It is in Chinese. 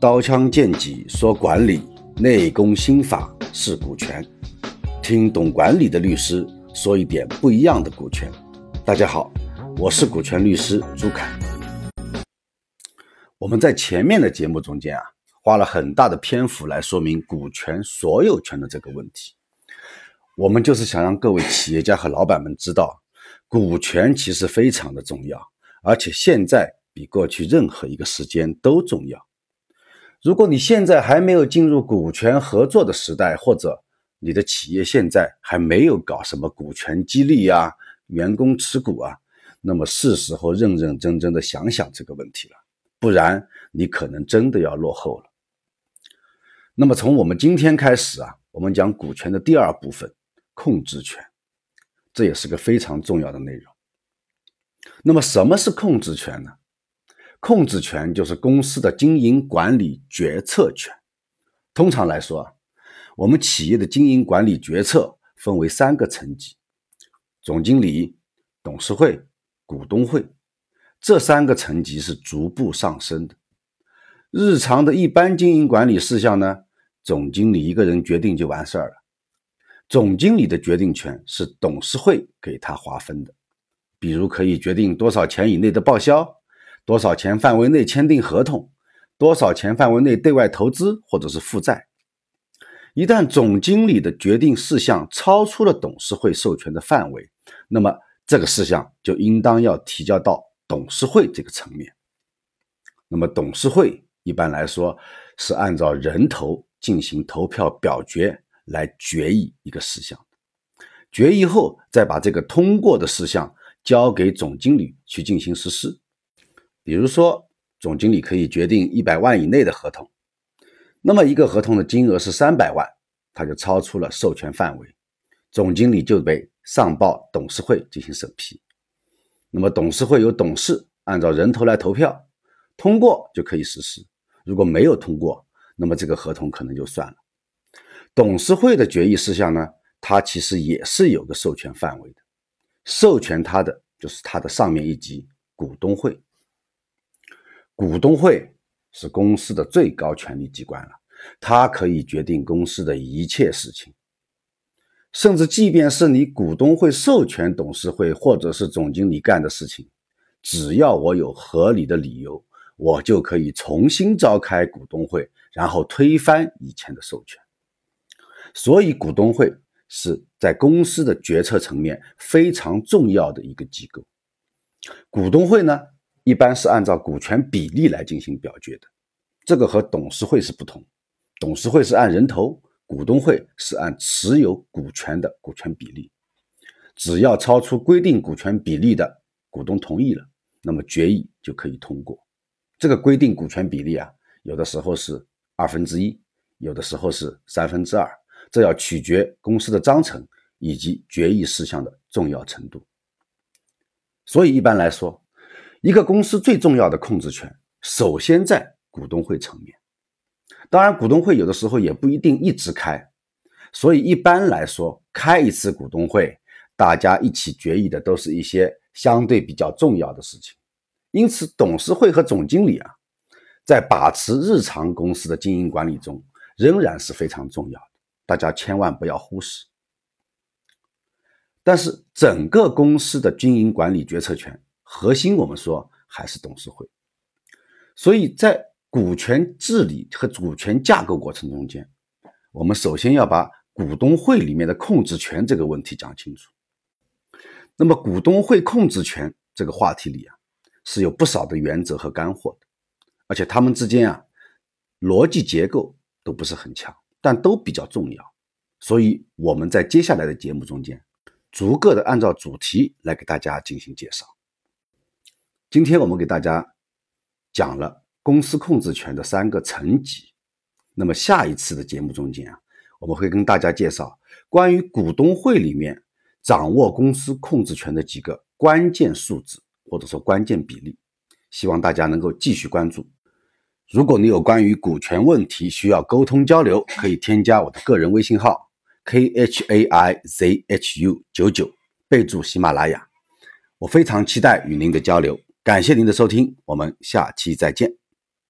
刀枪剑戟说管理，内功心法是股权。听懂管理的律师说一点不一样的股权。大家好，我是股权律师朱凯。我们在前面的节目中间啊，花了很大的篇幅来说明股权所有权的这个问题。我们就是想让各位企业家和老板们知道，股权其实非常的重要，而且现在比过去任何一个时间都重要。如果你现在还没有进入股权合作的时代，或者你的企业现在还没有搞什么股权激励呀、员工持股啊，那么是时候认认真真的想想这个问题了，不然你可能真的要落后了。那么从我们今天开始啊，我们讲股权的第二部分——控制权，这也是个非常重要的内容。那么什么是控制权呢？控制权就是公司的经营管理决策权。通常来说，我们企业的经营管理决策分为三个层级：总经理、董事会、股东会。这三个层级是逐步上升的。日常的一般经营管理事项呢，总经理一个人决定就完事儿了。总经理的决定权是董事会给他划分的，比如可以决定多少钱以内的报销。多少钱范围内签订合同？多少钱范围内对外投资或者是负债？一旦总经理的决定事项超出了董事会授权的范围，那么这个事项就应当要提交到董事会这个层面。那么董事会一般来说是按照人头进行投票表决来决议一个事项，决议后再把这个通过的事项交给总经理去进行实施。比如说，总经理可以决定一百万以内的合同，那么一个合同的金额是三百万，它就超出了授权范围，总经理就被上报董事会进行审批。那么董事会由董事按照人头来投票，通过就可以实施；如果没有通过，那么这个合同可能就算了。董事会的决议事项呢，它其实也是有个授权范围的，授权它的就是它的上面一级股东会。股东会是公司的最高权力机关了，它可以决定公司的一切事情，甚至即便是你股东会授权董事会或者是总经理干的事情，只要我有合理的理由，我就可以重新召开股东会，然后推翻以前的授权。所以，股东会是在公司的决策层面非常重要的一个机构。股东会呢？一般是按照股权比例来进行表决的，这个和董事会是不同。董事会是按人头，股东会是按持有股权的股权比例。只要超出规定股权比例的股东同意了，那么决议就可以通过。这个规定股权比例啊，有的时候是二分之一，有的时候是三分之二，这要取决公司的章程以及决议事项的重要程度。所以一般来说。一个公司最重要的控制权，首先在股东会层面。当然，股东会有的时候也不一定一直开，所以一般来说，开一次股东会，大家一起决议的都是一些相对比较重要的事情。因此，董事会和总经理啊，在把持日常公司的经营管理中，仍然是非常重要的，大家千万不要忽视。但是，整个公司的经营管理决策权。核心我们说还是董事会，所以在股权治理和股权架构过程中间，我们首先要把股东会里面的控制权这个问题讲清楚。那么股东会控制权这个话题里啊，是有不少的原则和干货的，而且它们之间啊逻辑结构都不是很强，但都比较重要。所以我们在接下来的节目中间，逐个的按照主题来给大家进行介绍。今天我们给大家讲了公司控制权的三个层级，那么下一次的节目中间啊，我们会跟大家介绍关于股东会里面掌握公司控制权的几个关键数字或者说关键比例，希望大家能够继续关注。如果你有关于股权问题需要沟通交流，可以添加我的个人微信号 k h a i z h u 九九，备注喜马拉雅，我非常期待与您的交流。感谢您的收听，我们下期再见。